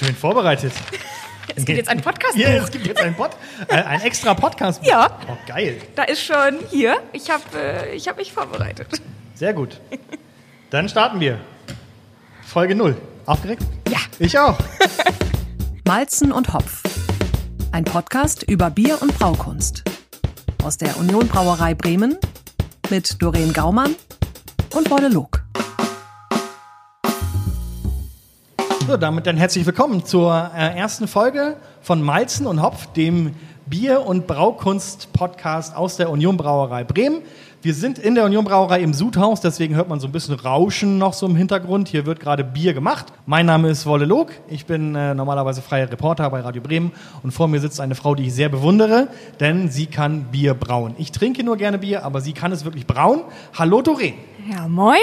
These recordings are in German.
Schön vorbereitet. Es gibt jetzt einen Podcast. Ja, es gibt jetzt einen Pod, äh, ein extra Podcast. Ja. Oh, geil. Da ist schon hier. Ich habe äh, ich hab mich vorbereitet. Sehr gut. Dann starten wir. Folge 0. Aufgeregt? Ja. Ich auch. Malzen und Hopf. Ein Podcast über Bier und Braukunst. Aus der Union Brauerei Bremen mit Doreen Gaumann und Wolle Log. So, damit dann herzlich willkommen zur äh, ersten Folge von Malzen und Hopf, dem Bier- und Braukunst-Podcast aus der Union Brauerei Bremen. Wir sind in der Union Brauerei im Sudhaus, deswegen hört man so ein bisschen Rauschen noch so im Hintergrund. Hier wird gerade Bier gemacht. Mein Name ist Wolle Log. Ich bin äh, normalerweise freier Reporter bei Radio Bremen und vor mir sitzt eine Frau, die ich sehr bewundere, denn sie kann Bier brauen. Ich trinke nur gerne Bier, aber sie kann es wirklich brauen. Hallo Doreen. Ja, moin.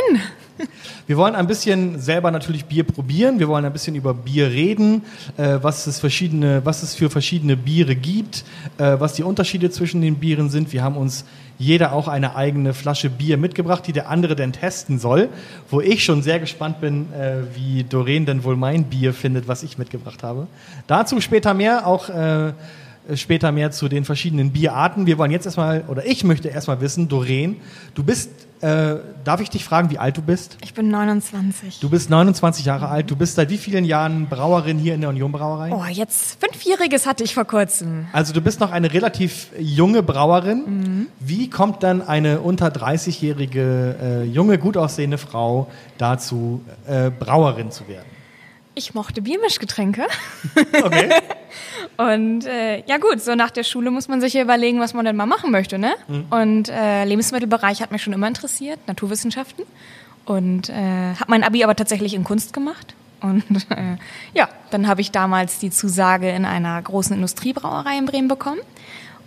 Wir wollen ein bisschen selber natürlich Bier probieren. Wir wollen ein bisschen über Bier reden, äh, was, es verschiedene, was es für verschiedene Biere gibt, äh, was die Unterschiede zwischen den Bieren sind. Wir haben uns jeder auch eine eigene Flasche Bier mitgebracht, die der andere denn testen soll. Wo ich schon sehr gespannt bin, äh, wie Doreen denn wohl mein Bier findet, was ich mitgebracht habe. Dazu später mehr, auch äh, später mehr zu den verschiedenen Bierarten. Wir wollen jetzt erstmal, oder ich möchte erstmal wissen, Doreen, du bist, äh, darf ich dich fragen, wie alt du bist? Ich bin 29. Du bist 29 Jahre alt. Du bist seit wie vielen Jahren Brauerin hier in der Union Brauerei? Oh, jetzt Fünfjähriges hatte ich vor kurzem. Also du bist noch eine relativ junge Brauerin. Wie kommt dann eine unter 30-jährige äh, junge, gut aussehende Frau dazu, äh, Brauerin zu werden? Ich mochte Biermischgetränke. Okay. Und äh, ja gut, so nach der Schule muss man sich ja überlegen, was man denn mal machen möchte, ne? Und äh, Lebensmittelbereich hat mich schon immer interessiert, Naturwissenschaften. Und äh, habe mein Abi aber tatsächlich in Kunst gemacht. Und äh, ja, dann habe ich damals die Zusage in einer großen Industriebrauerei in Bremen bekommen.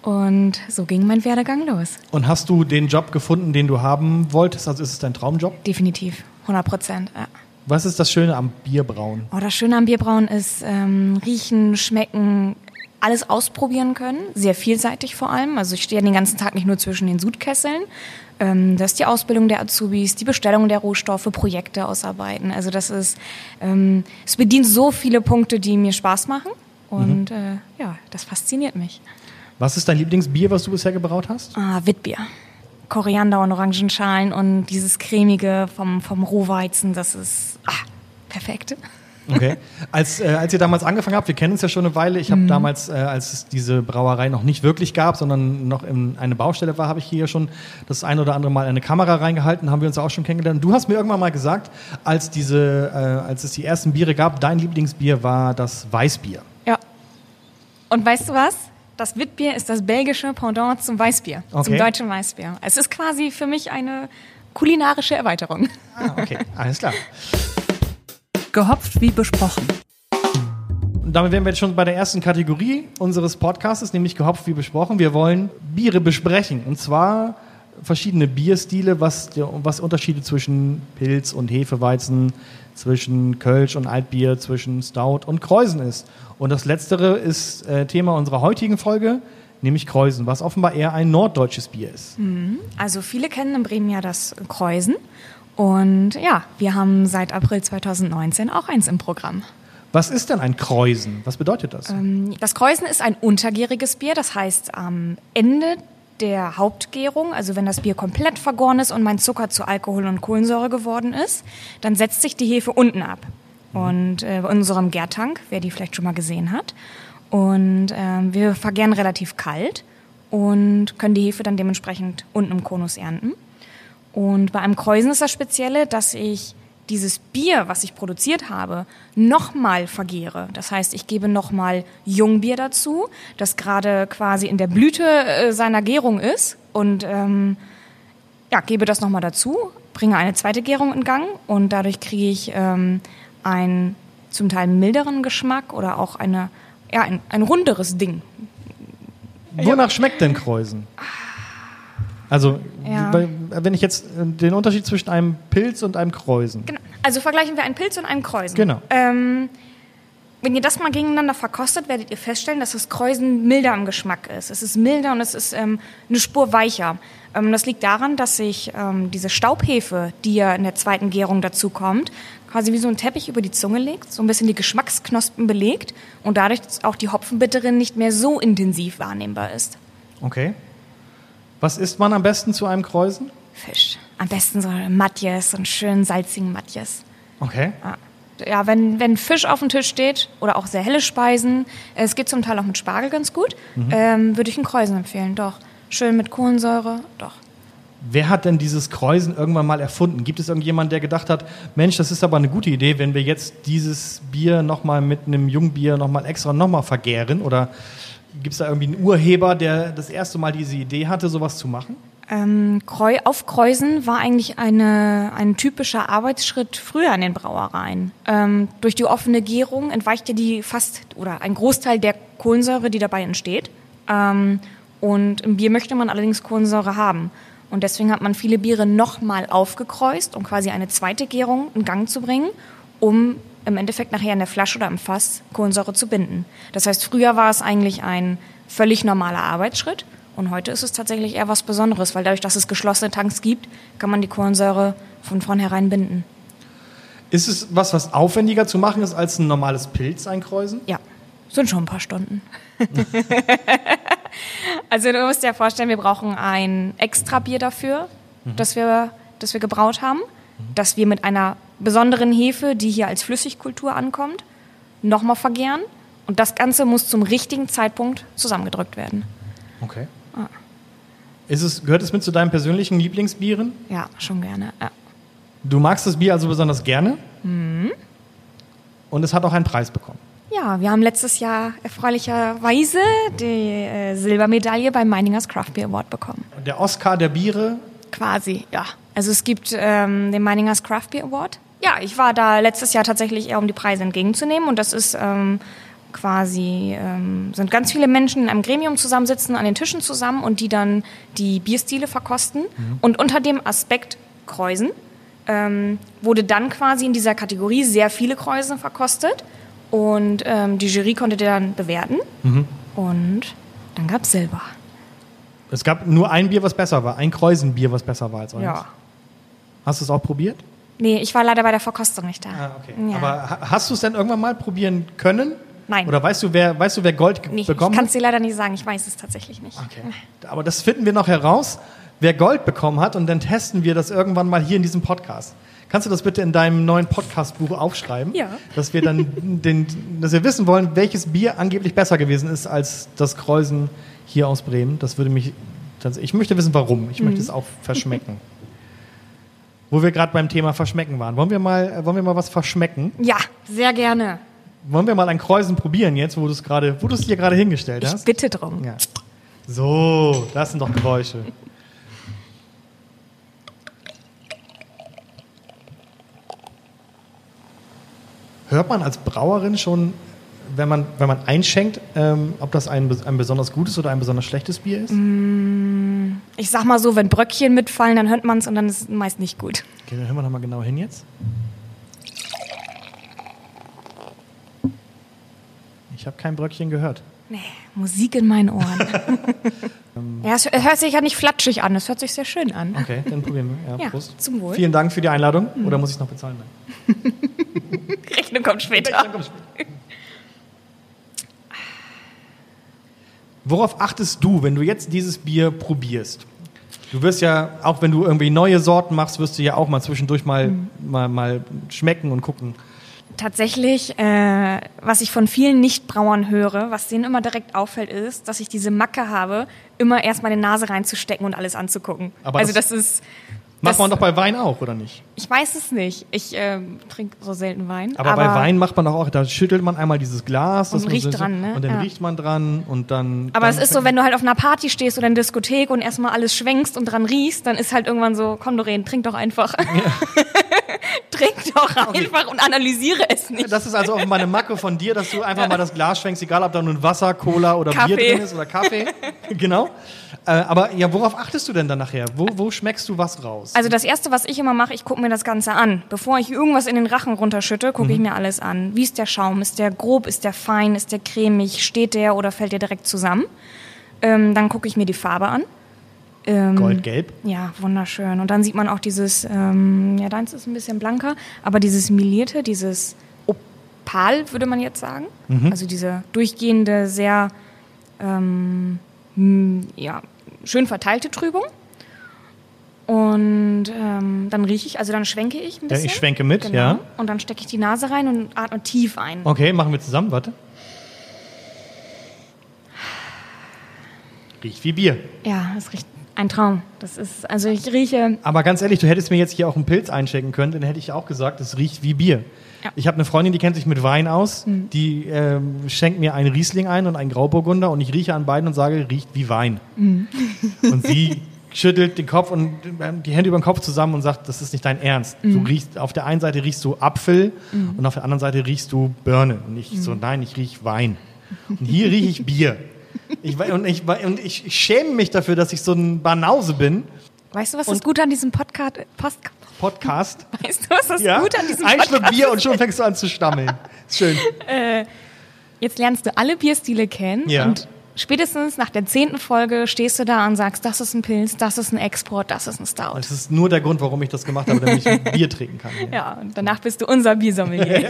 Und so ging mein Werdegang los. Und hast du den Job gefunden, den du haben wolltest? Also ist es dein Traumjob? Definitiv, 100 Prozent. Ja. Was ist das Schöne am Bierbrauen? Oh, das Schöne am Bierbrauen ist ähm, riechen, schmecken, alles ausprobieren können, sehr vielseitig vor allem. Also ich stehe ja den ganzen Tag nicht nur zwischen den Sudkesseln. Ähm, das ist die Ausbildung der Azubis, die Bestellung der Rohstoffe, Projekte ausarbeiten. Also das ist, ähm, es bedient so viele Punkte, die mir Spaß machen. Und äh, ja, das fasziniert mich. Was ist dein Lieblingsbier, was du bisher gebraut hast? Ah, Witbier. Koriander und Orangenschalen und dieses cremige vom, vom Rohweizen, das ist ah, perfekt. Okay. Als, äh, als ihr damals angefangen habt, wir kennen uns ja schon eine Weile. Ich habe damals, äh, als es diese Brauerei noch nicht wirklich gab, sondern noch in eine Baustelle war, habe ich hier schon das ein oder andere Mal eine Kamera reingehalten, haben wir uns auch schon kennengelernt. Du hast mir irgendwann mal gesagt, als, diese, äh, als es die ersten Biere gab, dein Lieblingsbier war das Weißbier. Ja. Und weißt du was? Das Witbier ist das belgische Pendant zum Weißbier, zum Okay. deutschen Weißbier. Es ist quasi für mich eine kulinarische Erweiterung. Ah, okay, alles klar. Gehopft wie besprochen. Und damit wären wir jetzt schon bei der ersten Kategorie unseres Podcasts, nämlich gehopft wie besprochen. Wir wollen Biere besprechen. Und zwar verschiedene Bierstile, was, was Unterschiede zwischen Pilz und Hefeweizen, zwischen Kölsch und Altbier, zwischen Stout und Kreusen ist. Und das letztere ist äh, Thema unserer heutigen Folge, nämlich Kreusen, was offenbar eher ein norddeutsches Bier ist. Also viele kennen in Bremen ja das Kreusen. Und ja, wir haben seit April 2019 auch eins im Programm. Was ist denn ein Kreusen? Was bedeutet das? Das Kreusen ist ein untergäriges Bier, das heißt am Ende der Hauptgärung, also wenn das Bier komplett vergoren ist und mein Zucker zu Alkohol und Kohlensäure geworden ist, dann setzt sich die Hefe unten ab. Und äh, in unserem Gärtank, wer die vielleicht schon mal gesehen hat. Und ähm, wir vergären relativ kalt und können die Hefe dann dementsprechend unten im Konus ernten. Und bei einem Kreusen ist das Spezielle, dass ich dieses Bier, was ich produziert habe, nochmal vergehre. Das heißt, ich gebe nochmal Jungbier dazu, das gerade quasi in der Blüte äh, seiner Gärung ist und ähm, ja, gebe das nochmal dazu, bringe eine zweite Gärung in Gang und dadurch kriege ich ähm, einen zum Teil milderen Geschmack oder auch eine, ja, ein, ein runderes Ding. Wonach schmeckt denn Kreusen? Also, Ja. wenn ich jetzt äh, den Unterschied zwischen einem Pilz und einem Kreusen. Genau. Also vergleichen wir einen Pilz und einen Kreusen. Genau. Ähm, wenn ihr das mal gegeneinander verkostet, werdet ihr feststellen, dass das Kreusen milder im Geschmack ist. Es ist milder und es ist ähm, eine Spur weicher. Ähm, das liegt daran, dass sich ähm, diese Staubhefe, die ja in der zweiten Gärung dazu kommt, quasi wie so ein Teppich über die Zunge legt, so ein bisschen die Geschmacksknospen belegt und dadurch auch die Hopfenbitterin nicht mehr so intensiv wahrnehmbar ist. Okay. Was isst man am besten zu einem Kräusen? Fisch. Am besten so Matjes, so einen schönen salzigen Matjes. Okay. Ja, wenn, wenn Fisch auf dem Tisch steht oder auch sehr helle Speisen, es geht zum Teil auch mit Spargel ganz gut, ähm, würde ich einen Kräusen empfehlen, doch. Schön mit Kohlensäure, doch. Wer hat denn dieses Kräusen irgendwann mal erfunden? Gibt es irgendjemanden, der gedacht hat, Mensch, das ist aber eine gute Idee, wenn wir jetzt dieses Bier nochmal mit einem Jungbier nochmal extra nochmal vergären? Oder gibt es da irgendwie einen Urheber, der das erste Mal diese Idee hatte, sowas zu machen? Ähm, Kreu Aufkreusen war eigentlich eine, ein typischer Arbeitsschritt früher in den Brauereien. Ähm, durch die offene Gärung entweicht ja die fast oder ein Großteil der Kohlensäure, die dabei entsteht. Ähm, und im Bier möchte man allerdings Kohlensäure haben. Und deswegen hat man viele Biere nochmal aufgekreust, um quasi eine zweite Gärung in Gang zu bringen, um im Endeffekt nachher in der Flasche oder im Fass Kohlensäure zu binden. Das heißt, früher war es eigentlich ein völlig normaler Arbeitsschritt und heute ist es tatsächlich eher was Besonderes, weil dadurch, dass es geschlossene Tanks gibt, kann man die Kohlensäure von vornherein binden. Ist es was, was aufwendiger zu machen ist als ein normales Pilz einkräusen? Ja, sind schon ein paar Stunden. also du musst dir vorstellen, wir brauchen ein extra Bier dafür, das, wir, das wir gebraut haben, das wir mit einer besonderen Hefe, die hier als Flüssigkultur ankommt, nochmal vergären. Und das Ganze muss zum richtigen Zeitpunkt zusammengedrückt werden. Okay. Ist es, gehört es mit zu deinen persönlichen Lieblingsbieren? Ja, schon gerne. Ja. Du magst das Bier also besonders gerne? Und es hat auch einen Preis bekommen. Ja, wir haben letztes Jahr erfreulicherweise die äh, Silbermedaille beim Meiningers Craft Beer Award bekommen. Der Oscar der Biere. Quasi, ja. Also es gibt ähm, den Meiningers Craft Beer Award. Ja, ich war da letztes Jahr tatsächlich eher, um die Preise entgegenzunehmen. Und das ist ähm, quasi, ähm, sind ganz viele Menschen in einem Gremium zusammensitzen, an den Tischen zusammen und die dann die Bierstile verkosten. Und unter dem Aspekt Kreusen ähm, wurde dann quasi in dieser Kategorie sehr viele Kreuzen verkostet. Und ähm, die Jury konnte die dann bewerten. Und dann gab es Silber. Es gab nur ein Bier, was besser war. Ein Kreuzenbier, was besser war als eins. Ja. Hast du es auch probiert? Nee, ich war leider bei der Verkostung nicht da. Ah, okay. Ja. Aber ha- hast du es denn irgendwann mal probieren können? Nein. Oder weißt du, wer, weißt du, wer Gold Nee, ich bekommen kann hat? es dir leider nicht sagen. Ich weiß es tatsächlich nicht. Okay. Aber das finden wir noch heraus, wer Gold bekommen hat und dann testen wir das irgendwann mal hier in diesem Podcast. Kannst du das bitte in deinem neuen Podcast-Buch aufschreiben? Ja. Dass wir dann den, dass wir wissen wollen, welches Bier angeblich besser gewesen ist als das Kreuzen hier aus Bremen. Das würde mich, ich möchte wissen, warum. Ich Mhm. möchte es auch verschmecken. Wo wir gerade beim Thema Verschmecken waren. Wollen wir mal, wollen wir mal was verschmecken? Ja, sehr gerne. Wollen wir mal ein Kreuzen probieren jetzt, wo du es gerade, wo du es dir gerade hingestellt Ich hast? bitte drum. Ja. So, das sind doch Geräusche. Hört man als Brauerin schon, wenn man, wenn man einschenkt, ähm, ob das ein, ein besonders gutes oder ein besonders schlechtes Bier ist? Ich sag mal so, wenn Bröckchen mitfallen, dann hört man es und dann ist es meist nicht gut. Okay, dann hören wir nochmal genau hin jetzt. Ich habe kein Bröckchen gehört. Nee, Musik in meinen Ohren. ja, es hört sich ja nicht flatschig an, es hört sich sehr schön an. Okay, dann probieren wir. Ja, Ja, Prost. zum Wohl. Vielen Dank für die Einladung. Oder muss ich es noch bezahlen? Nein. Rechnung kommt später. Worauf achtest du, wenn du jetzt dieses Bier probierst? Du wirst ja, auch wenn du irgendwie neue Sorten machst, wirst du ja auch mal zwischendurch mal, Mhm. mal, mal schmecken und gucken. Tatsächlich, äh, was ich von vielen Nichtbrauern höre, was denen immer direkt auffällt, ist, dass ich diese Macke habe, immer erst mal die Nase reinzustecken und alles anzugucken. Aber also das- das, ist. Macht das, man doch bei Wein auch, oder nicht? Ich weiß es nicht. Ich ähm, trinke so selten Wein. Aber, bei Wein macht man doch auch, da schüttelt man einmal dieses Glas. Und riecht muss- dran, ne? Und dann Ja. riecht man dran und dann. Aber dann es ist so, wenn du halt auf einer Party stehst oder in der Diskothek und erstmal alles schwenkst und dran riechst, dann ist halt irgendwann so, komm Doreen, trink doch einfach. trink doch einfach und analysiere es nicht. Das ist also auch mal eine Macke von dir, dass du einfach mal das Glas schwenkst, egal ob da nun Wasser, Cola oder Bier Kaffee. drin ist oder Kaffee. genau. Äh, aber ja, worauf achtest du denn dann nachher? Wo, wo schmeckst du was raus? Also das Erste, was ich immer mache, ich gucke mir das Ganze an. Bevor ich irgendwas in den Rachen runterschütte, gucke ich mir alles an. Wie ist der Schaum? Ist der grob? Ist der fein? Ist der cremig? Steht der oder fällt der direkt zusammen? Ähm, dann gucke ich mir die Farbe an. Ähm, Goldgelb. Ja, wunderschön. Und dann sieht man auch dieses, ähm, ja, deins ist ein bisschen blanker, aber dieses melierte, dieses Opal, würde man jetzt sagen. Also diese durchgehende, sehr ähm, ja, schön verteilte Trübung. Und ähm, dann rieche ich, also dann schwenke ich ein Ja, bisschen. ich schwenke mit, genau. ja. Und dann stecke ich die Nase rein und atme tief ein. Okay, machen wir zusammen, warte. Riecht wie Bier. Ja, das riecht ein Traum. Das ist, also ich rieche, Aber ganz ehrlich, du hättest mir jetzt hier auch einen Pilz einchecken können, dann hätte ich auch gesagt, es riecht wie Bier. Ja. Ich habe eine Freundin, die kennt sich mit Wein aus, die ähm, schenkt mir einen Riesling ein und einen Grauburgunder und ich rieche an beiden und sage, riecht wie Wein. Und sie schüttelt den Kopf und ähm, die Hände über den Kopf zusammen und sagt, das ist nicht dein Ernst. Du riechst, auf der einen Seite riechst du Apfel und auf der anderen Seite riechst du Birne. Und ich so, nein, ich riech Wein. Und hier rieche ich Bier. Ich, und, ich, und ich schäme mich dafür, dass ich so ein Banause bin. weißt du, was das Gute an diesem Podcast, Post, Podcast. weißt du, was das Ja? Gute an diesem Ein Podcast Schluck Bier und schon fängst du an zu stammeln. Schön. Jetzt lernst du alle Bierstile kennen Ja. und spätestens nach der zehnten Folge stehst du da und sagst, das ist ein Pilz, das ist ein Export, das ist ein Stout. Das ist nur der Grund, warum ich das gemacht habe, damit ich Bier trinken kann. hier. Ja, und danach bist du unser Biersommelier.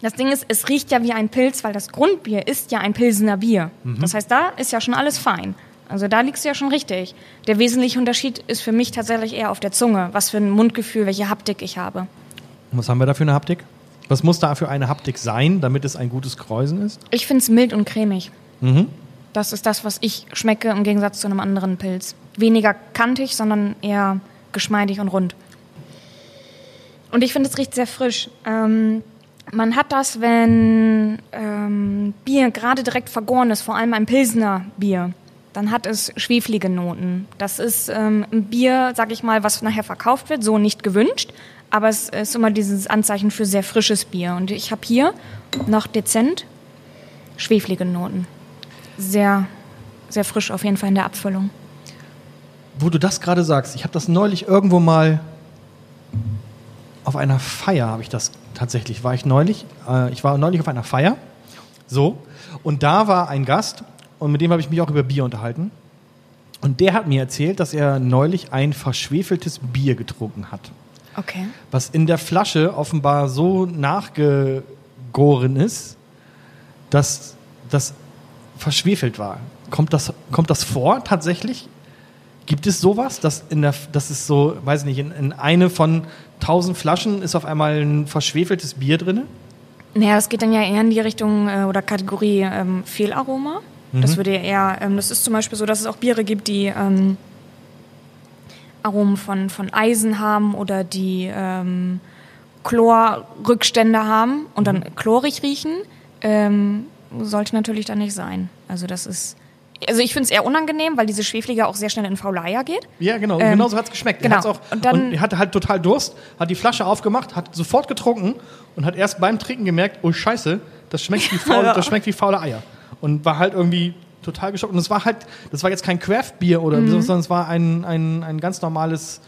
Das Ding ist, es riecht ja wie ein Pilz, weil das Grundbier ist ja ein Pilsener Bier. Das heißt, da ist ja schon alles fein. Also da liegst du ja schon richtig. Der wesentliche Unterschied ist für mich tatsächlich eher auf der Zunge, was für ein Mundgefühl, welche Haptik ich habe. Und was haben wir da für eine Haptik? Was muss da für eine Haptik sein, damit es ein gutes Kräusen ist? Ich finde es mild und cremig. Das ist das, was ich schmecke im Gegensatz zu einem anderen Pilz. Weniger kantig, sondern eher geschmeidig und rund. Und ich finde, es riecht sehr frisch. Ähm, man hat das, wenn ähm, Bier gerade direkt vergoren ist, vor allem ein Pilsner Bier, dann hat es schweflige Noten. Das ist ähm, ein Bier, sag ich mal, was nachher verkauft wird, so nicht gewünscht, aber es ist immer dieses Anzeichen für sehr frisches Bier. Und ich habe hier noch dezent schweflige Noten. Sehr, sehr frisch auf jeden Fall in der Abfüllung. Wo du das gerade sagst, ich habe das neulich irgendwo mal auf einer Feier, habe ich das tatsächlich, war ich neulich, äh, ich war neulich auf einer Feier, so, und da war ein Gast und mit dem habe ich mich auch über Bier unterhalten. Und der hat mir erzählt, dass er neulich ein verschwefeltes Bier getrunken hat. Okay. was in der Flasche offenbar so nachgegoren ist, dass das verschwefelt war. Kommt das, kommt das vor tatsächlich? Gibt es sowas, dass in der, das ist so, weiß nicht, in, in eine von tausend Flaschen ist auf einmal ein verschwefeltes Bier drin? Naja, das geht dann ja eher in die Richtung äh, oder Kategorie ähm, Fehlaroma. Das würde ja eher, ähm, das ist zum Beispiel so, dass es auch Biere gibt, die ähm, Aromen von, von Eisen haben oder die ähm, Chlorrückstände haben und dann chlorig riechen. Ähm, sollte natürlich dann nicht sein. Also das ist, also ich finde es eher unangenehm, weil diese Schweflige auch sehr schnell in Fauleier geht. Ja, genau. Ähm, genau so hat es geschmeckt. genau. Er auch, Und und, dann- er hatte halt total Durst, hat die Flasche aufgemacht, hat sofort getrunken und hat erst beim Trinken gemerkt, oh Scheiße, das schmeckt wie faule, das schmeckt wie faule Eier. Und war halt irgendwie total geschockt. Und es war halt, das war jetzt kein Craft-Bier oder Mhm. so, sondern es war ein, ein, ein ganz normales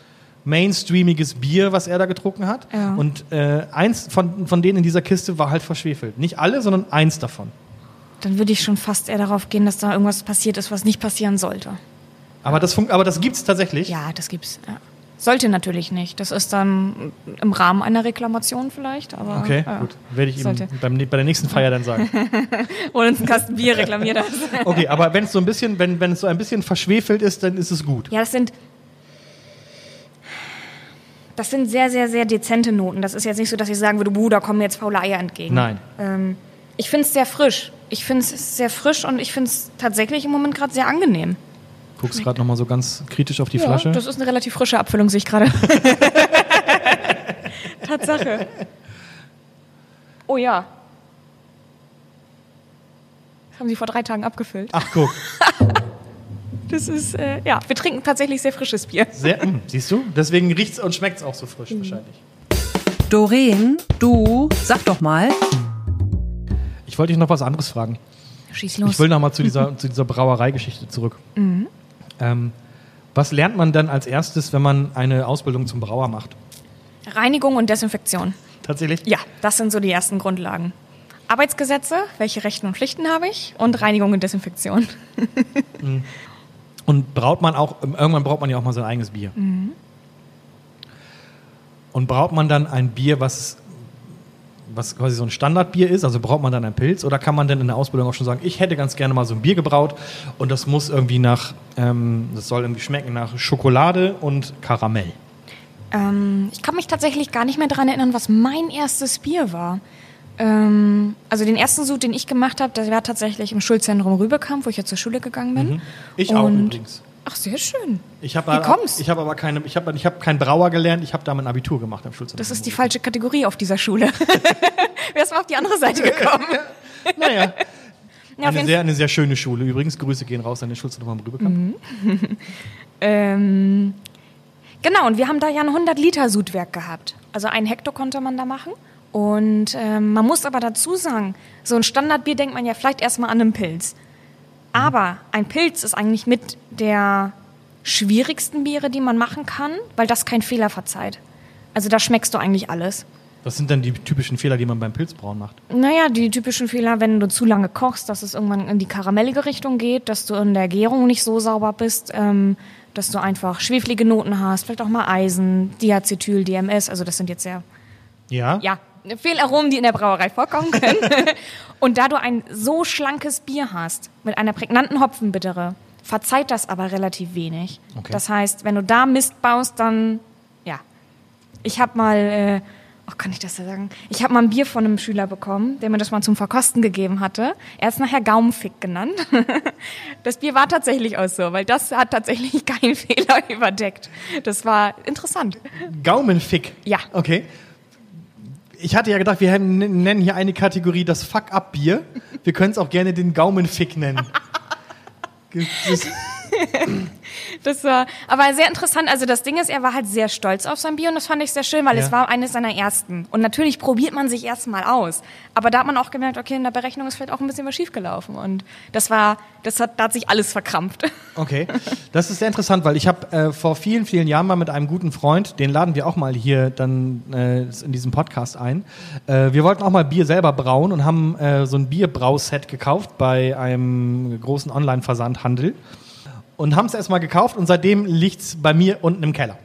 mainstreamiges Bier, was er da getrunken hat. Ja. Und äh, eins von, von denen in dieser Kiste war halt verschwefelt. Nicht alle, sondern eins davon. Dann würde ich schon fast eher darauf gehen, dass da irgendwas passiert ist, was nicht passieren sollte. Aber das, fun- aber das gibt's tatsächlich. Ja, das gibt's. Ja. Sollte natürlich nicht. Das ist dann im Rahmen einer Reklamation vielleicht, aber. Okay, ja. gut. Werde ich ihm Sollte. beim, bei der nächsten Feier dann sagen. Hol uns einen Kasten Bier, reklamier das. Okay, aber wenn es so ein bisschen, wenn, wenn es so ein bisschen verschwefelt ist, dann ist es gut. Ja, das sind. Das sind sehr, sehr, sehr dezente Noten. Das ist jetzt nicht so, dass ich sagen würde, buh, da kommen jetzt faule Eier entgegen. Nein. Ähm, ich finde es sehr frisch. Ich finde es sehr frisch und ich finde es tatsächlich im Moment gerade sehr angenehm. Guckst gerade noch mal so ganz kritisch auf die Ja, Flasche. das ist eine relativ frische Abfüllung, sehe ich gerade. Tatsache. Oh ja. Das haben sie vor drei Tagen abgefüllt. Ach guck, Das ist, äh, ja, wir trinken tatsächlich sehr frisches Bier. sehr, mh, siehst du? Deswegen riecht's und schmeckt's auch so frisch wahrscheinlich. Doreen, du, sag doch mal. Ich wollte dich noch was anderes fragen. Schieß los. Ich will noch mal zu dieser, zu dieser Brauereigeschichte zurück. Ähm, was lernt man dann als erstes, wenn man eine Ausbildung zum Brauer macht? Reinigung und Desinfektion. Tatsächlich? Ja, das sind so die ersten Grundlagen. Arbeitsgesetze, welche Rechten und Pflichten habe ich und Reinigung und Desinfektion. Und braut man auch, irgendwann braucht man ja auch mal sein eigenes Bier. Und braucht man dann ein Bier, was, was quasi so ein Standardbier ist, also braucht man dann einen Pilz oder kann man denn in der Ausbildung auch schon sagen, ich hätte ganz gerne mal so ein Bier gebraut und das muss irgendwie nach, ähm, das soll irgendwie schmecken nach Schokolade und Karamell. Ähm, ich kann mich tatsächlich gar nicht mehr daran erinnern, was mein erstes Bier war. Ähm, also den ersten Sud, den ich gemacht habe, der war tatsächlich im Schulzentrum Rübekamp, wo ich ja zur Schule gegangen bin. Mhm. Ich auch Und- übrigens. Ach, sehr schön. Ich habe Wie kommst? ich habe aber keine, ich habe ich habe kein Brauer gelernt, ich habe da mein Abitur gemacht am Schulzentrum. Das ist die falsche Kategorie auf dieser Schule. Wer ist mal auf die andere Seite gekommen? Naja, Ja, eine sehr, eine sehr schöne Schule. Übrigens, Grüße gehen raus an den Schulzentrum am Rübekamp. Ähm, genau, und wir haben da ja ein 100-Liter-Sudwerk gehabt. Also einen Hektar konnte man da machen. Und ähm, man muss aber dazu sagen, so ein Standardbier denkt man ja vielleicht erstmal an einen Pilz. Aber ein Pilz ist eigentlich mit der schwierigsten Biere, die man machen kann, weil das kein Fehler verzeiht. Also da schmeckst du eigentlich alles. Was sind denn die typischen Fehler, die man beim Pilzbrauen macht? Naja, die typischen Fehler, wenn du zu lange kochst, dass es irgendwann in die karamellige Richtung geht, dass du in der Gärung nicht so sauber bist, ähm, dass du einfach schweflige Noten hast, vielleicht auch mal Eisen, Diacetyl, DMS, also das sind jetzt sehr, Ja? ja, Fehlaromen, die in der Brauerei vorkommen können. Und da du ein so schlankes Bier hast, mit einer prägnanten Hopfenbittere, verzeiht das aber relativ wenig. Okay. Das heißt, wenn du da Mist baust, dann, ja. Ich habe mal, äh, oh, kann ich das ja sagen? Ich habe mal ein Bier von einem Schüler bekommen, der mir das mal zum Verkosten gegeben hatte. Er ist nachher Gaumenfick genannt. Das Bier war tatsächlich auch so, weil das hat tatsächlich keinen Fehler überdeckt. Das war interessant. Gaumenfick. Ja. Okay. Ich hatte ja gedacht, wir nennen hier eine Kategorie das Fuck-Up-Bier. Wir können es auch gerne den Gaumenfick nennen. Das, Das war aber sehr interessant. Also das Ding ist, er war halt sehr stolz auf sein Bier und das fand ich sehr schön, weil Ja. es war eines seiner ersten. Und natürlich probiert man sich erstmal aus. Aber da hat man auch gemerkt, okay, in der Berechnung ist vielleicht auch ein bisschen was schiefgelaufen. Und das war, das hat, da hat sich alles verkrampft. okay. Das ist sehr interessant, weil ich habe äh, vor vielen, vielen Jahren mal mit einem guten Freund, den laden wir auch mal hier dann äh, in diesem Podcast ein. Äh, wir wollten auch mal Bier selber brauen und haben äh, so ein Bierbrauset gekauft bei einem großen Online-Versandhandel. Und haben es erstmal gekauft und seitdem liegt es bei mir unten im Keller.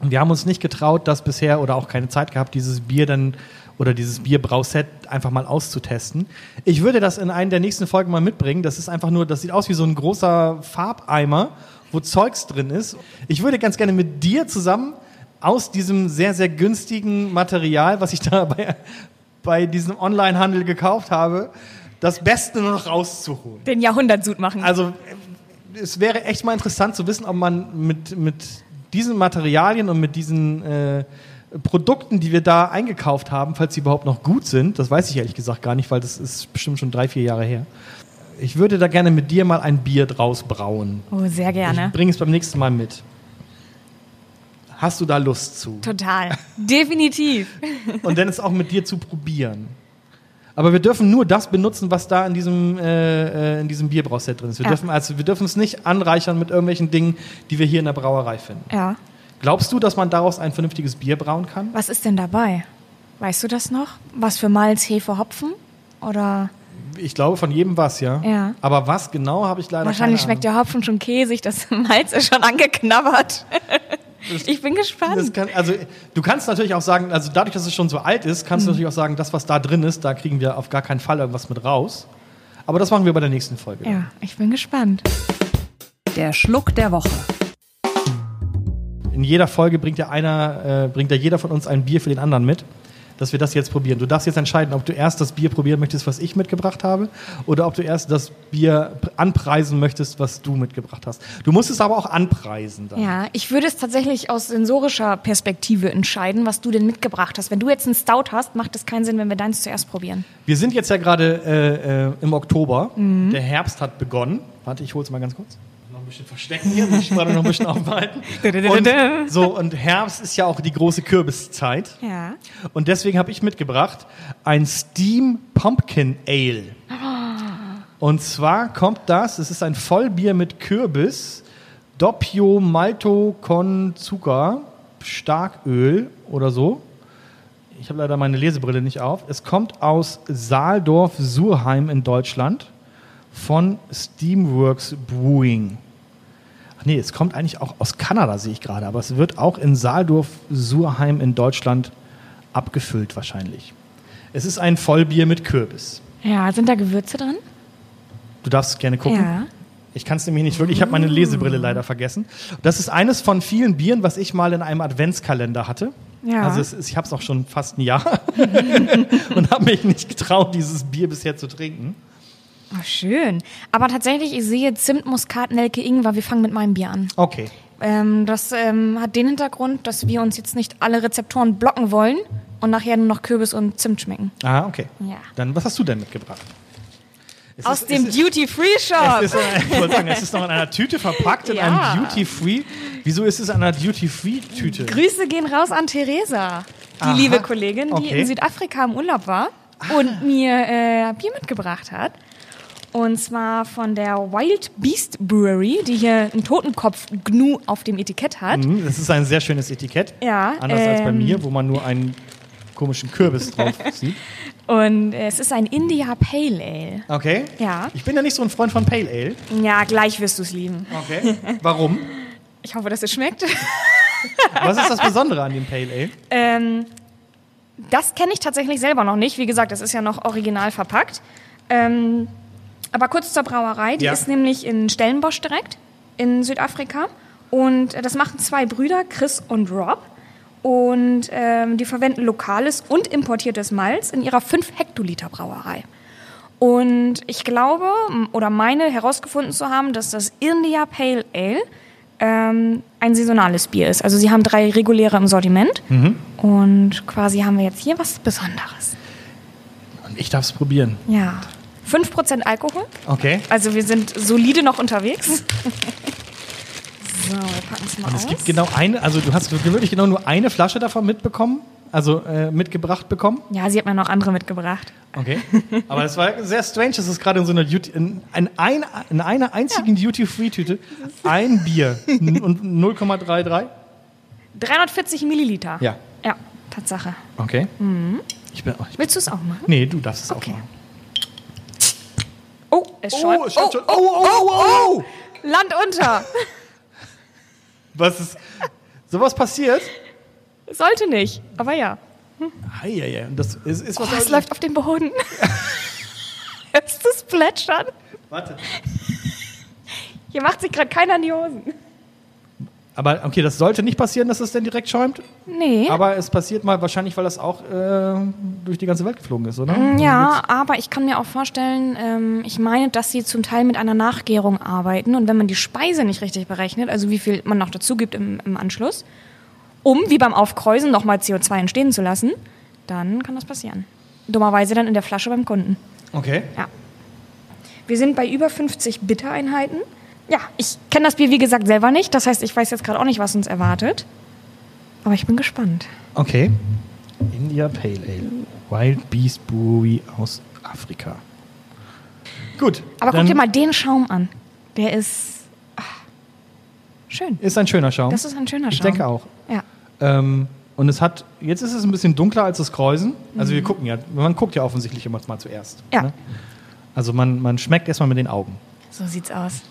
Und wir haben uns nicht getraut, das bisher oder auch keine Zeit gehabt, dieses Bier dann oder dieses Bierbrauset einfach mal auszutesten. Ich würde das in einen der nächsten Folgen mal mitbringen. Das ist einfach nur, das sieht aus wie so ein großer Farbeimer, wo Zeugs drin ist. Ich würde ganz gerne mit dir zusammen aus diesem sehr, sehr günstigen Material, was ich da bei, bei diesem Online-Handel gekauft habe, das Beste noch rauszuholen. Den Jahrhundertsud machen. Also es wäre echt mal interessant zu wissen, ob man mit, mit diesen Materialien und mit diesen äh, Produkten, die wir da eingekauft haben, falls sie überhaupt noch gut sind, das weiß ich ehrlich gesagt gar nicht, weil das ist bestimmt schon drei, vier Jahre her. Ich würde da gerne mit dir mal ein Bier draus brauen. oh, sehr Ich gerne. bringe es beim nächsten Mal mit. Hast du da Lust zu? Total. Definitiv. Und dann es auch mit dir zu probieren. Aber wir dürfen nur das benutzen, was da in diesem, äh, äh, in diesem Bierbrauset drin ist. Wir Ja. dürfen also wir dürfen es nicht anreichern mit irgendwelchen Dingen, die wir hier in der Brauerei finden. Ja. Glaubst du, dass man daraus ein vernünftiges Bier brauen kann? Was ist denn dabei? Weißt du das noch? Was für Malz, Hefe, Hopfen? Oder Ich glaube von jedem was, ja. Ja. Aber was genau habe ich leider wahrscheinlich schmeckt der Hopfen schon käsig, das Malz ist schon angeknabbert. Ich bin gespannt. Das kann, also du kannst natürlich auch sagen, also dadurch, dass es schon so alt ist, Mhm. kannst du natürlich auch sagen, das, was da drin ist, da kriegen wir auf gar keinen Fall irgendwas mit raus. Aber das machen wir bei der nächsten Folge. ja, ich bin gespannt. Der Schluck der Woche. In jeder Folge bringt ja einer, äh, bringt ja jeder von uns ein Bier für den anderen mit, dass wir das jetzt probieren. Du darfst jetzt entscheiden, ob du erst das Bier probieren möchtest, was ich mitgebracht habe, oder ob du erst das Bier pr- anpreisen möchtest, was du mitgebracht hast. Du musst es aber auch anpreisen. Dann. Ja, ich würde es tatsächlich aus sensorischer Perspektive entscheiden, was du denn mitgebracht hast. Wenn du jetzt einen Stout hast, macht es keinen Sinn, wenn wir deins zuerst probieren. Wir sind jetzt ja gerade äh, äh, im Oktober. Mhm. Der Herbst hat begonnen. Warte, ich hol's mal ganz kurz. Bisschen verstecken hier, muss ich gerade noch ein bisschen aufhalten. Und, so, und Herbst ist ja auch die große Kürbiszeit. Ja. Und deswegen habe ich mitgebracht ein Steam Pumpkin Ale. Und zwar kommt das, es ist ein Vollbier mit Kürbis, Doppio Malto con Zucker, Starköl oder so. Ich habe leider meine Lesebrille nicht auf. Es kommt aus Saaldorf-Surheim in Deutschland von Steamworks Brewing. Ach nee, es kommt eigentlich auch aus Kanada, sehe ich gerade. Aber es wird auch in Saaldorf-Surheim in Deutschland abgefüllt wahrscheinlich. Es ist ein Vollbier mit Kürbis. Ja, sind da Gewürze drin? Du darfst gerne gucken. Ja. Ich kann es nämlich nicht wirklich. Ich habe meine Lesebrille leider vergessen. Das ist eines von vielen Bieren, was ich mal in einem Adventskalender hatte. Ja. Also ist, ich habe es auch schon fast ein Jahr und habe mich nicht getraut, dieses Bier bisher zu trinken. Oh, schön. Aber tatsächlich, ich sehe Zimt, Muskat, Nelke, Ingwer. Wir fangen mit meinem Bier an. Okay. Ähm, das ähm, hat den Hintergrund, dass wir uns jetzt nicht alle Rezeptoren blocken wollen und nachher nur noch Kürbis und Zimt schmecken. Ah, okay. Ja. Dann, was hast du denn mitgebracht? Es Aus ist- dem Duty-Free-Shop. Es es ist noch in einer Tüte verpackt, in Ja. einem Duty-Free. Wieso ist es in einer Duty-Free-Tüte? Grüße gehen raus an Theresa, die Aha. liebe Kollegin, die Okay. in Südafrika im Urlaub war und mir äh, Bier mitgebracht hat. Und zwar von der Wild Beast Brewery, die hier einen Totenkopf-Gnu auf dem Etikett hat. Mhm, Das ist ein sehr schönes Etikett. Ja, Anders als bei ähm, mir, wo man nur einen komischen Kürbis drauf sieht. Und es ist ein India Pale Ale. Okay. Ja. Ich bin ja nicht so ein Freund von Pale Ale. Ja, gleich wirst du es lieben. Okay. Warum? Ich hoffe, dass es schmeckt. Was ist das Besondere an dem Pale Ale? Ähm, das kenne ich tatsächlich selber noch nicht. Wie gesagt, das ist ja noch original verpackt. Ähm, aber kurz zur Brauerei. Die Ja. ist nämlich in Stellenbosch direkt in Südafrika. Und äh, das machen zwei Brüder, Chris und Rob. Und ähm, die verwenden lokales und importiertes Malz in ihrer 5 Hektoliter Brauerei. Und ich glaube oder meine herausgefunden zu haben, dass das India Pale Ale ähm, ein saisonales Bier ist. Also sie haben drei reguläre im Sortiment. Und quasi haben wir jetzt hier was Besonderes. Und ich darf es probieren. Ja. 5% Alkohol. Okay. Also wir sind solide noch unterwegs. so, wir packen es mal Und aus. es gibt genau eine, also du hast wirklich genau nur eine Flasche davon mitbekommen, also äh, mitgebracht bekommen. ja, sie hat mir noch andere mitgebracht. Okay. Aber es war sehr strange, dass es gerade in so einer Duty, in, in, ein, in einer einzigen Duty-Free-Tüte ein Bier und 0,33. 340 Milliliter. Ja. Ja, Tatsache. Okay. Ich bin, ich, Willst du es auch machen? nee, du darfst es auch Okay. machen. Oh, es schäumt. Oh, es schäumt schon. Oh, oh, oh, oh. Land unter. Was ist, sowas passiert? Sollte nicht, aber ja. Eieiei, und das ist, ist was Oh, es läuft auf den Boden. Hörst du es plätschern? Warte. Hier macht sich gerade keiner in die Hosen. Aber okay, das sollte nicht passieren, dass es denn direkt schäumt. Nee. Aber es passiert mal wahrscheinlich, weil das auch äh, durch die ganze Welt geflogen ist, oder? Mm, Ja, aber ich kann mir auch vorstellen, ähm, ich meine, dass sie zum Teil mit einer Nachgärung arbeiten und wenn man die Speise nicht richtig berechnet, also wie viel man noch dazu gibt im, im Anschluss, um wie beim Aufkreusen nochmal CO2 entstehen zu lassen, dann kann das passieren. Dummerweise dann in der Flasche beim Kunden. Okay. Ja. Wir sind bei über 50 Bittereinheiten. Ja, ich kenne das Bier wie gesagt selber nicht, das heißt, ich weiß jetzt gerade auch nicht, was uns erwartet. Aber ich bin gespannt. Okay. India Pale Ale. Wild Beast Brewery aus Afrika. Gut. Aber guck dir mal den Schaum an. Der ist ah, schön. Ist ein schöner Schaum. Das ist ein schöner Schaum. Ich denke auch. Ja. Ähm, und es hat, jetzt ist es ein bisschen dunkler als das Kreuzen. Also Mhm. wir gucken ja, man guckt ja offensichtlich immer mal zuerst. Ja. Ne? Also man, man schmeckt erstmal mit den Augen. So sieht's aus.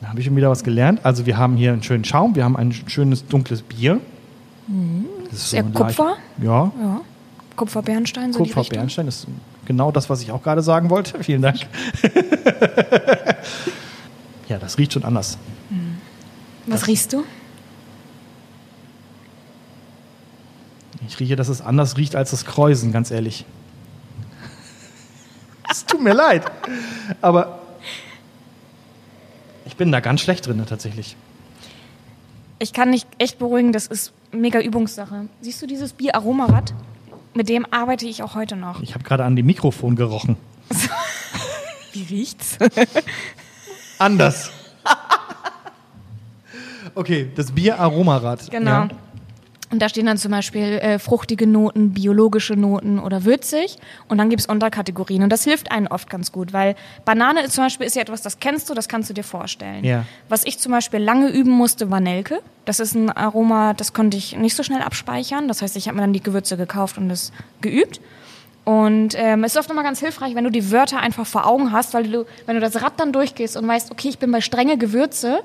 Da habe ich schon wieder was gelernt. Also wir haben hier einen schönen Schaum, wir haben ein schönes dunkles Bier. Das ist Eher leicht- Kupfer? Ja, Ja. Kupferbernstein, so die Kupfer Richtung. Bernstein ist genau das, was ich auch gerade sagen wollte. Vielen Dank. ja, das riecht schon anders. Was riechst du? Ich rieche, dass es anders riecht als das Kreuzen, ganz ehrlich. Es tut mir leid. Aber ich bin da ganz schlecht drin, tatsächlich. Ich kann dich echt beruhigen, das ist mega Übungssache. Siehst du dieses Bier Aromarad? Mit dem arbeite ich auch heute noch. Ich habe gerade an dem Mikrofon gerochen. Wie riecht's? Anders. Okay, das Bier Aromarad. Genau. Ja. Und da stehen dann zum Beispiel äh, fruchtige Noten, biologische Noten oder würzig. Und dann gibt's Unterkategorien. Und das hilft einem oft ganz gut, weil Banane ist zum Beispiel ist ja etwas, das kennst du, das kannst du dir vorstellen. Ja. Was ich zum Beispiel lange üben musste, war Nelke. Das ist ein Aroma, das konnte ich nicht so schnell abspeichern. Das heißt, ich habe mir dann die Gewürze gekauft und das geübt. Und ähm, es ist oft nochmal ganz hilfreich, wenn du die Wörter einfach vor Augen hast, weil du, wenn du das Rad dann durchgehst und weißt, okay, ich bin bei strenge Gewürze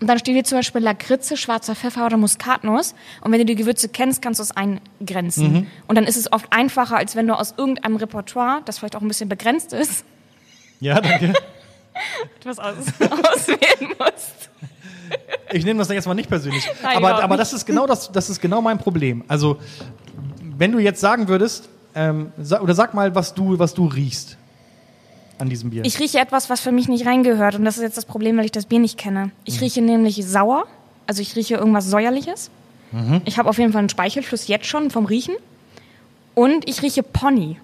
Und dann steht hier zum Beispiel Lakritze, schwarzer Pfeffer oder Muskatnuss. Und wenn du die Gewürze kennst, kannst du es eingrenzen. Mhm. Und dann ist es oft einfacher, als wenn du aus irgendeinem Repertoire, das vielleicht auch ein bisschen begrenzt ist, Ja, danke. etwas aus auswählen musst. Ich nehme das jetzt mal nicht persönlich. Nein, aber aber das ist genau das, das ist genau mein Problem. Also, wenn du jetzt sagen würdest, ähm, sa oder sag mal, was du, was du riechst an diesem Bier. Ich rieche etwas, was für mich nicht reingehört. Und das ist jetzt das Problem, weil ich das Bier nicht kenne. Ich rieche nämlich sauer. Also ich rieche irgendwas Säuerliches. Ich habe auf jeden Fall einen Speichelfluss jetzt schon vom Riechen. Und ich rieche Pony.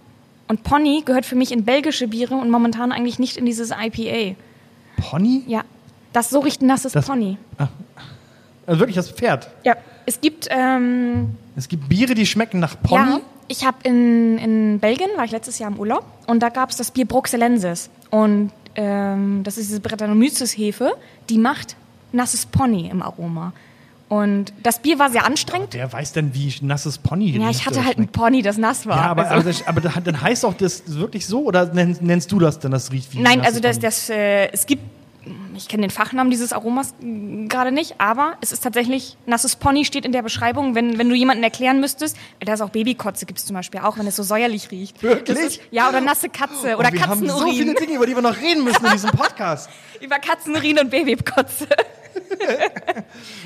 Und Pony gehört für mich in belgische Biere und momentan eigentlich nicht in dieses IPA. Pony? Ja, das so riecht ein nasses Das- Pony. Also wirklich das Pferd. Ja, es gibt ähm, Es gibt Biere, die schmecken nach Pony. Ja, ich habe in, in Belgien, war ich letztes Jahr im Urlaub, und da gab es das Bier Bruxellensis. Und ähm, das ist diese Brettanomyces-Hefe, die macht nasses Pony im Aroma. Und das Bier war sehr anstrengend. Wer weiß denn, wie nasses Pony Ja, ich hatte halt ein? Pony, das nass war. Ja, aber, also, aber, das, aber da- dann heißt doch das wirklich so oder nennst, nennst du das denn, das riecht wie nein, also das, das, äh, es gibt, ich kenne den Fachnamen dieses Aromas gerade nicht, aber es ist tatsächlich, nasses Pony steht in der Beschreibung, wenn, wenn du jemanden erklären müsstest, da ist auch Babykotze, gibt es zum Beispiel auch, wenn es so säuerlich riecht. Wirklich? Ist, ja, oder nasse Katze oder Und wir haben so Katzenurin. viele Dinge, über die wir noch reden müssen in diesem Podcast. Über Katzenurin und Babykotze.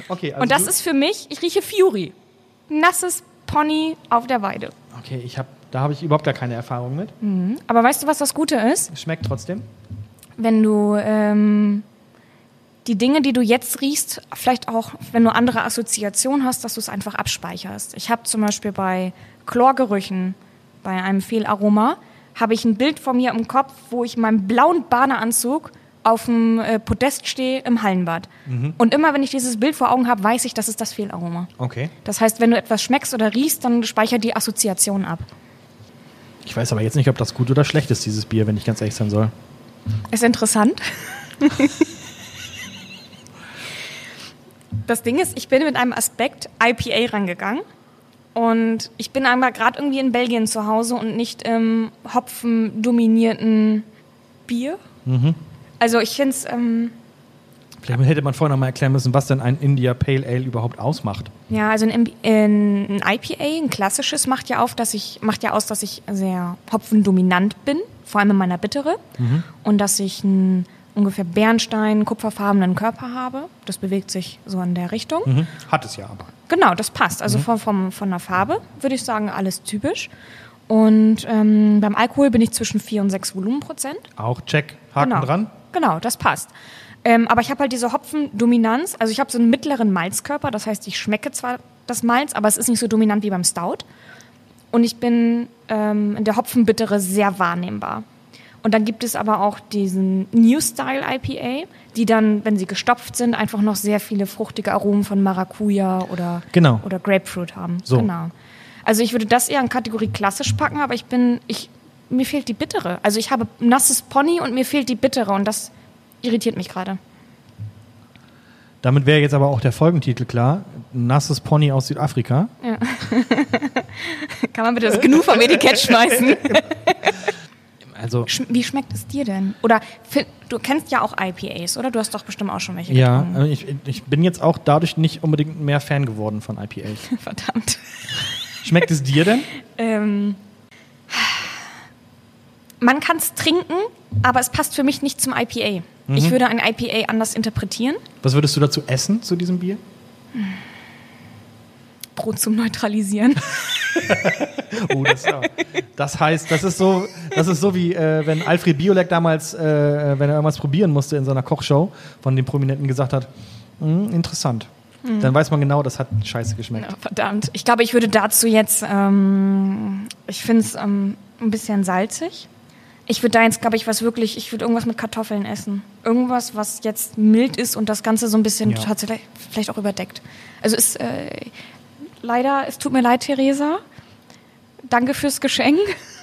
Okay, also Und das ist für mich, ich rieche Fury. Nasses Pony auf der Weide. okay, ich hab, da habe ich überhaupt gar keine Erfahrung mit. Aber weißt du, was das Gute ist? Schmeckt trotzdem. Wenn du ähm, die Dinge, die du jetzt riechst, vielleicht auch, wenn du andere Assoziationen hast, dass du es einfach abspeicherst. Ich habe zum Beispiel bei Chlorgerüchen, bei einem Fehlaroma, habe ich ein Bild von mir im Kopf, wo ich in meinem blauen Badeanzug auf dem äh, Podest stehe im Hallenbad. Und immer wenn ich dieses Bild vor Augen habe, weiß ich, das ist das Fehlaroma. Okay. Das heißt, wenn du etwas schmeckst oder riechst, dann speichert die Assoziation ab. Ich weiß aber jetzt nicht, ob das gut oder schlecht ist, dieses Bier, wenn ich ganz ehrlich sein soll. Ist interessant. das Ding ist, ich bin mit einem Aspekt IPA rangegangen. Und ich bin einmal gerade irgendwie in Belgien zu Hause und nicht im Hopfen-dominierten Bier. Also ich finde es, ähm, Vielleicht hätte man vorher noch mal erklären müssen, was denn ein India Pale Ale überhaupt ausmacht. ja, also ein, ein IPA, ein klassisches, macht ja auf, dass ich, macht ja aus, dass ich sehr hopfendominant bin, vor allem in meiner Bittere. Und dass ich einen ungefähr Bernstein, kupferfarbenen Körper habe. Das bewegt sich so in der Richtung. Mhm. Hat es ja aber. Genau, das passt. Also von, vom, von der Farbe würde ich sagen, alles typisch. Und ähm, beim Alkohol bin ich zwischen 4 und 6 Volumenprozent. Auch check, Haken genau. dran. Genau, das passt. Ähm, aber ich habe halt diese Hopfendominanz. Also ich habe so einen mittleren Malzkörper. Das heißt, ich schmecke zwar das Malz, aber es ist nicht so dominant wie beim Stout. Und ich bin ähm, in der Hopfenbittere sehr wahrnehmbar. Und dann gibt es aber auch diesen New Style IPA, die dann, wenn sie gestopft sind, einfach noch sehr viele fruchtige Aromen von Maracuja oder, Genau. oder Grapefruit haben. So. Genau. Also ich würde das eher in Kategorie klassisch packen, aber ich bin, ich, mir fehlt die Bittere. Also ich habe nasses Pony und mir fehlt die Bittere und das irritiert mich gerade. Damit wäre jetzt aber auch der Folgentitel klar. Nasses Pony aus Südafrika. Kann man bitte das Genug vom Etikett schmeißen? Also, Sch- Wie schmeckt es dir denn? Oder du kennst ja auch IPAs, oder? Du hast doch bestimmt auch schon welche ja, getrunken. äh, ich, ich bin jetzt auch dadurch nicht unbedingt mehr Fan geworden von IPAs. Verdammt. Schmeckt es dir denn? Ähm, man kann es trinken, aber es passt für mich nicht zum IPA. Ich würde ein IPA anders interpretieren. Was würdest du dazu essen, zu diesem Bier? Brot zum Neutralisieren. Oh, das, ja. das heißt, das ist so, das ist so wie äh, wenn Alfred Biolek damals, äh, wenn er irgendwas probieren musste in seiner Kochshow, von den Prominenten gesagt hat, "Hm, interessant. Dann weiß man genau, das hat scheiße geschmeckt. Ja, verdammt. Ich glaube, ich würde dazu jetzt, ähm, ich finde es ähm, ein bisschen salzig. Ich würde da jetzt, glaube ich, was wirklich, ich würde irgendwas mit Kartoffeln essen. Irgendwas, was jetzt mild ist und das Ganze so ein bisschen Ja. tatsächlich vielleicht auch überdeckt. Also ist äh, leider, es tut mir leid, Theresa. Danke fürs Geschenk.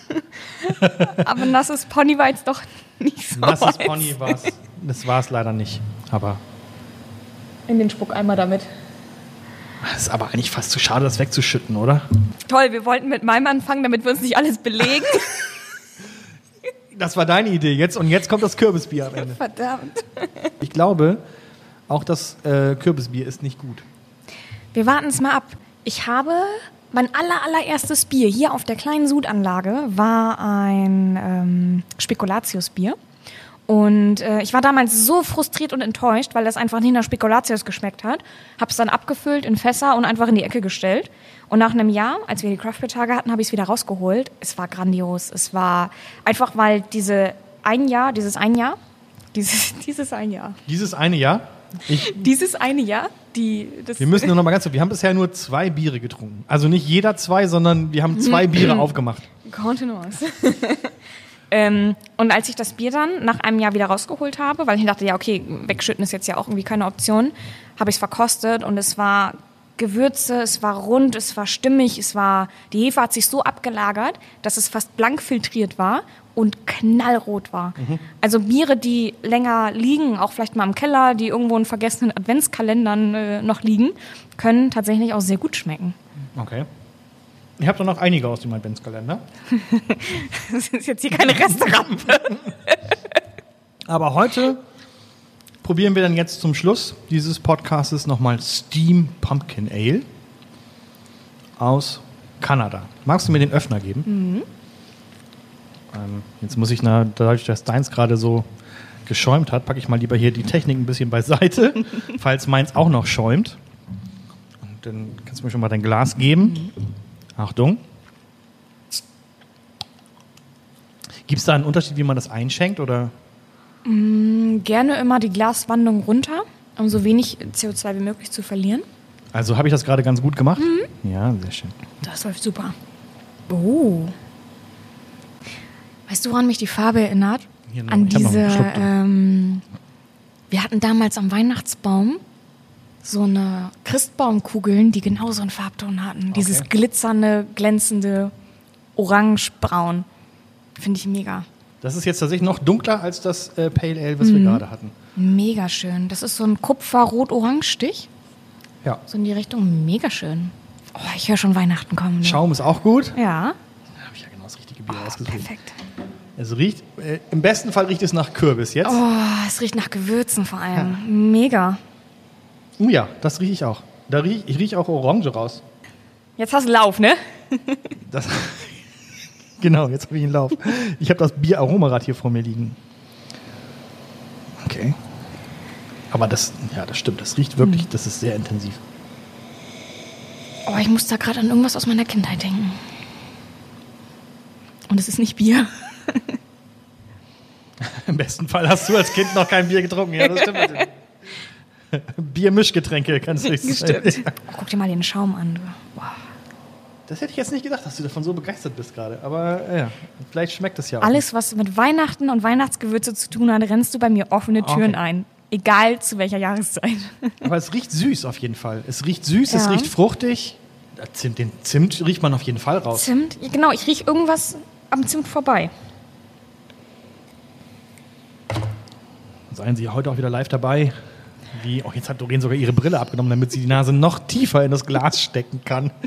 Aber nasses Pony war jetzt doch nicht so. Nasses meins. Pony war es. Das war es leider nicht. Aber In den Spuckeimer damit. es ist aber eigentlich fast zu schade, das wegzuschütten, oder? Toll, wir wollten mit meinem anfangen, damit wir uns nicht alles belegen. Das war deine Idee jetzt und jetzt kommt das Kürbisbier am Ende. Verdammt. Ich glaube, auch das äh, Kürbisbier ist nicht gut. Wir warten es mal ab. Ich habe mein aller, allererstes Bier hier auf der kleinen Sudanlage war ein ähm, Spekulatius-Bier. Und äh, ich war damals so frustriert und enttäuscht, weil das einfach nicht nach Spekulatius geschmeckt hat. Hab's dann abgefüllt in Fässer und einfach in die Ecke gestellt. Und nach einem Jahr, als wir die Craft Tage hatten, habe ich es wieder rausgeholt. Es war grandios. Es war einfach, weil diese ein Jahr, dieses ein Jahr, dieses, dieses ein Jahr, Dieses eine Jahr, ich, dieses eine Jahr, die, das, wir müssen nur noch mal ganz kurz, wir haben bisher nur zwei Biere getrunken. Also nicht jeder zwei, sondern wir haben zwei Biere aufgemacht. Continuous. ähm, und als ich das Bier dann nach einem Jahr wieder rausgeholt habe, weil ich dachte, ja, okay, wegschütten ist jetzt ja auch irgendwie keine Option, habe ich es verkostet und es war Gewürze, es war rund, es war stimmig, es war, die Hefe hat sich so abgelagert, dass es fast blank filtriert war und knallrot war. Also Biere, die länger liegen, auch vielleicht mal im Keller, die irgendwo in vergessenen Adventskalendern äh, noch liegen, können tatsächlich auch sehr gut schmecken. Okay. Ich habe doch noch einige aus dem Adventskalender. Das ist jetzt hier keine Restaurant. Aber heute probieren wir dann jetzt zum Schluss dieses Podcastes nochmal Steam Pumpkin Ale aus Kanada. Magst du mir den Öffner geben? Ähm, jetzt muss ich, na, dadurch, dass deins gerade so geschäumt hat, packe ich mal lieber hier die Technik ein bisschen beiseite, falls meins auch noch schäumt. Und dann kannst du mir schon mal dein Glas geben. Achtung. Gibt es da einen Unterschied, wie man das einschenkt? Oder? Gerne immer die Glaswandung runter, um so wenig CO2 wie möglich zu verlieren. Also habe ich das gerade ganz gut gemacht? Ja, sehr schön. Das läuft super. Oh. Weißt du, woran mich die Farbe erinnert? Hier noch- An diese. Ähm, wir hatten damals am Weihnachtsbaum so eine Christbaumkugeln, die genauso einen Farbton hatten. Dieses glitzernde, glänzende Orange-Braun. Finde ich mega. Das ist jetzt tatsächlich noch dunkler als das äh, Pale Ale, Mhm. was wir gerade hatten. Mega schön. Das ist so ein Kupfer-Rot-Orange-Stich. Ja. So in die Richtung. Mega schön. Oh, ich höre schon Weihnachten kommen. ne? Schaum ist auch gut. Ja. Da habe ich ja genau das richtige Bier ausgesucht. Perfekt. Es riecht, äh, im besten Fall riecht es nach Kürbis jetzt. Oh, es riecht nach Gewürzen vor allem. Mega. Oh ja, das rieche ich auch. Da riech, ich rieche auch Orange raus. Jetzt hast du Lauf, ne? Das genau, jetzt habe ich einen Lauf. Ich habe das Bier-Aromarad hier vor mir liegen. Okay. Aber das, ja, das stimmt. Das riecht wirklich, Hm. das ist sehr intensiv. Oh, ich muss da gerade an irgendwas aus meiner Kindheit denken. Und es ist nicht Bier. Im besten Fall hast du als Kind noch kein Bier getrunken. Ja, das stimmt. Bier-Mischgetränke, kannst du nicht sagen. Oh, guck dir mal den Schaum an. Du. Wow. Das hätte ich jetzt nicht gedacht, dass du davon so begeistert bist gerade. Aber äh, ja, vielleicht schmeckt es ja auch. Alles, was mit Weihnachten und Weihnachtsgewürze zu tun hat, rennst du bei mir offene Türen Okay. ein. Egal zu welcher Jahreszeit. Aber es riecht süß auf jeden Fall. Es riecht süß, es Ja. riecht fruchtig. Zimt, den Zimt riecht man auf jeden Fall raus. Zimt, genau, ich rieche irgendwas am Zimt vorbei. Seien Sie heute auch wieder live dabei. Wie, oh, jetzt hat Doreen sogar ihre Brille abgenommen, damit sie die Nase noch tiefer in das Glas stecken kann.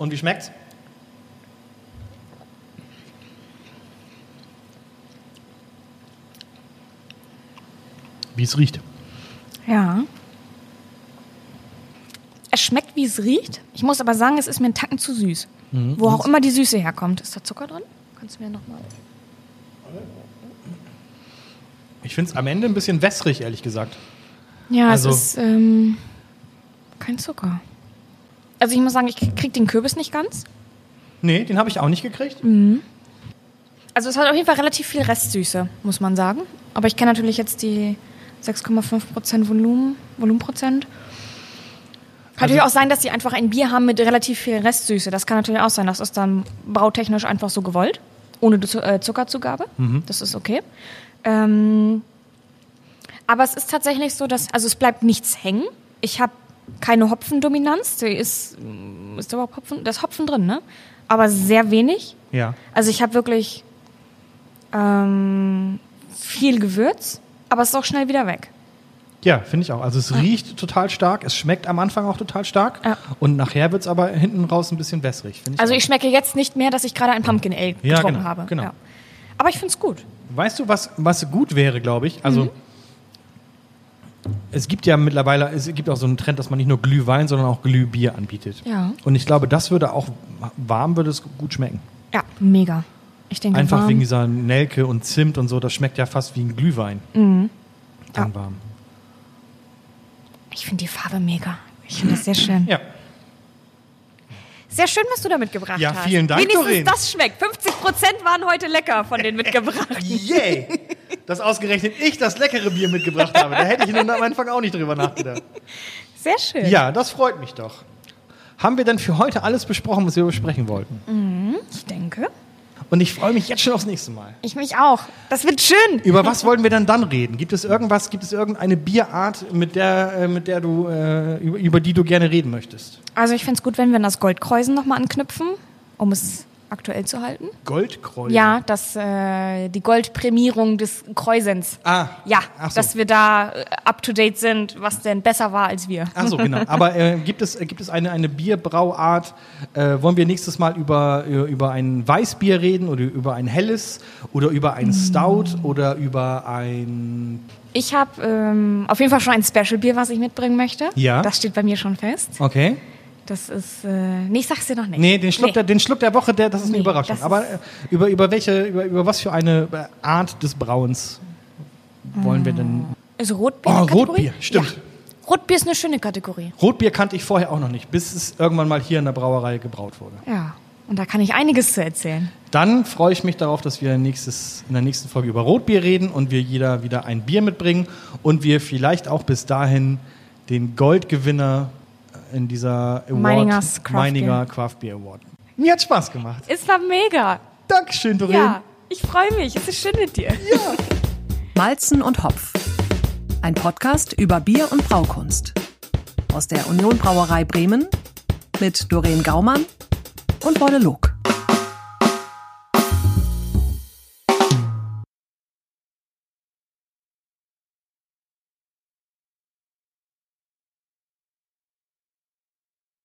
Und wie schmeckt's? Wie es riecht. Ja. Es schmeckt, wie es riecht. Ich muss aber sagen, es ist mir ein Tacken zu süß. Wo auch immer die Süße herkommt. Ist da Zucker drin? Kannst du mir nochmal. Ich finde es am Ende ein bisschen wässrig, ehrlich gesagt. Ja, Also- es ist ähm, kein Zucker. Also ich muss sagen, ich krieg den Kürbis nicht ganz. Nee, den habe ich auch nicht gekriegt. Also es hat auf jeden Fall relativ viel Restsüße, muss man sagen. Aber ich kenne natürlich jetzt die 6,5% Volumen, Volumenprozent. Kann Also- natürlich auch sein, dass sie einfach ein Bier haben mit relativ viel Restsüße. Das kann natürlich auch sein. Das ist dann brautechnisch einfach so gewollt, ohne äh, Zuckerzugabe. Das ist okay. Ähm, aber es ist tatsächlich so, dass, also es bleibt nichts hängen. Ich habe keine Hopfendominanz. Da ist, ist da überhaupt Hopfen? Da ist Hopfen drin, ne? Aber sehr wenig. Ja. Also ich habe wirklich ähm, viel Gewürz, aber es ist auch schnell wieder weg. Ja, finde ich auch. Also es riecht total stark, es schmeckt am Anfang auch total stark Ja. und nachher wird es aber hinten raus ein bisschen wässrig. Ich Also auch. ich schmecke jetzt nicht mehr, dass ich gerade ein Pumpkin Ale Ja, getrunken genau, habe. genau. Ja. Aber ich finde es gut. Weißt du, was, was gut wäre, glaube ich? Also, Es gibt ja mittlerweile, es gibt auch so einen Trend, dass man nicht nur Glühwein, sondern auch Glühbier anbietet. Ja. Und ich glaube, das würde auch warm würde es gut schmecken. Ja, mega. Ich denke, Einfach warm. wegen dieser Nelke und Zimt und so, das schmeckt ja fast wie ein Glühwein. Mhm. Dann Ja. warm. Ich finde die Farbe mega. Ich finde das sehr schön. Ja. Sehr schön, was du da mitgebracht Ja, hast. vielen Dank, Wenigstens Doreen. das schmeckt. 50 Prozent waren heute lecker von den mitgebrachten. Yay! Dass ausgerechnet ich das leckere Bier mitgebracht habe. Da hätte ich nun am Anfang auch nicht drüber nachgedacht. Sehr schön. Ja, das freut mich doch. Haben wir denn für heute alles besprochen, was wir besprechen wollten? Ich denke. Und ich freue mich jetzt schon aufs nächste Mal. Ich mich auch. Das wird schön. Über was wollen wir denn dann reden? Gibt es irgendwas, gibt es irgendeine Bierart, mit der, äh, mit der du, äh, über, über die du gerne reden möchtest? Also ich fände es gut, wenn wir an das Goldkreuzen nochmal anknüpfen, um es aktuell zu halten. Goldkreuz. Ja, das, äh, die Goldprämierung des Kreuzens. Ah. Ja, so. dass wir da äh, up to date sind, was denn besser war als wir. Ach so, genau. Aber äh, gibt es, äh, gibt es eine, eine Bierbrauart? Äh, wollen wir nächstes Mal über, äh, über ein Weißbier reden oder über ein helles oder über ein Stout oder über ein. Ich habe ähm, auf jeden Fall schon ein Special-Bier, was ich mitbringen möchte. Ja. Das steht bei mir schon fest. Okay. Das ist, äh, nee, ich sag's dir noch nicht. Nee, den Schluck, Nee. Der, den Schluck der Woche, der, das ist eine Nee, Überraschung. das Aber ist- äh, über, über welche, über, über was für eine Art des Brauens wollen wir denn. Ist Rotbier Oh? Rotbier, stimmt. Ja. Rotbier ist eine schöne Kategorie. Rotbier kannte ich vorher auch noch nicht, bis es irgendwann mal hier in der Brauerei gebraut wurde. Ja. Und da kann ich einiges zu erzählen. Dann freue ich mich darauf, dass wir nächstes, in der nächsten Folge über Rotbier reden und wir jeder wieder ein Bier mitbringen und wir vielleicht auch bis dahin den Goldgewinner in dieser Award, Meiningers Craft Meininger Craft Beer Award. Mir hat Spaß gemacht. Es war mega. Dankeschön, Doreen. Ja, ich freue mich. Es ist schön mit dir. Malzen und Hopf. Ein Podcast über Bier und Braukunst. Aus der Union Brauerei Bremen mit Doreen Gaumann und Bolle Log.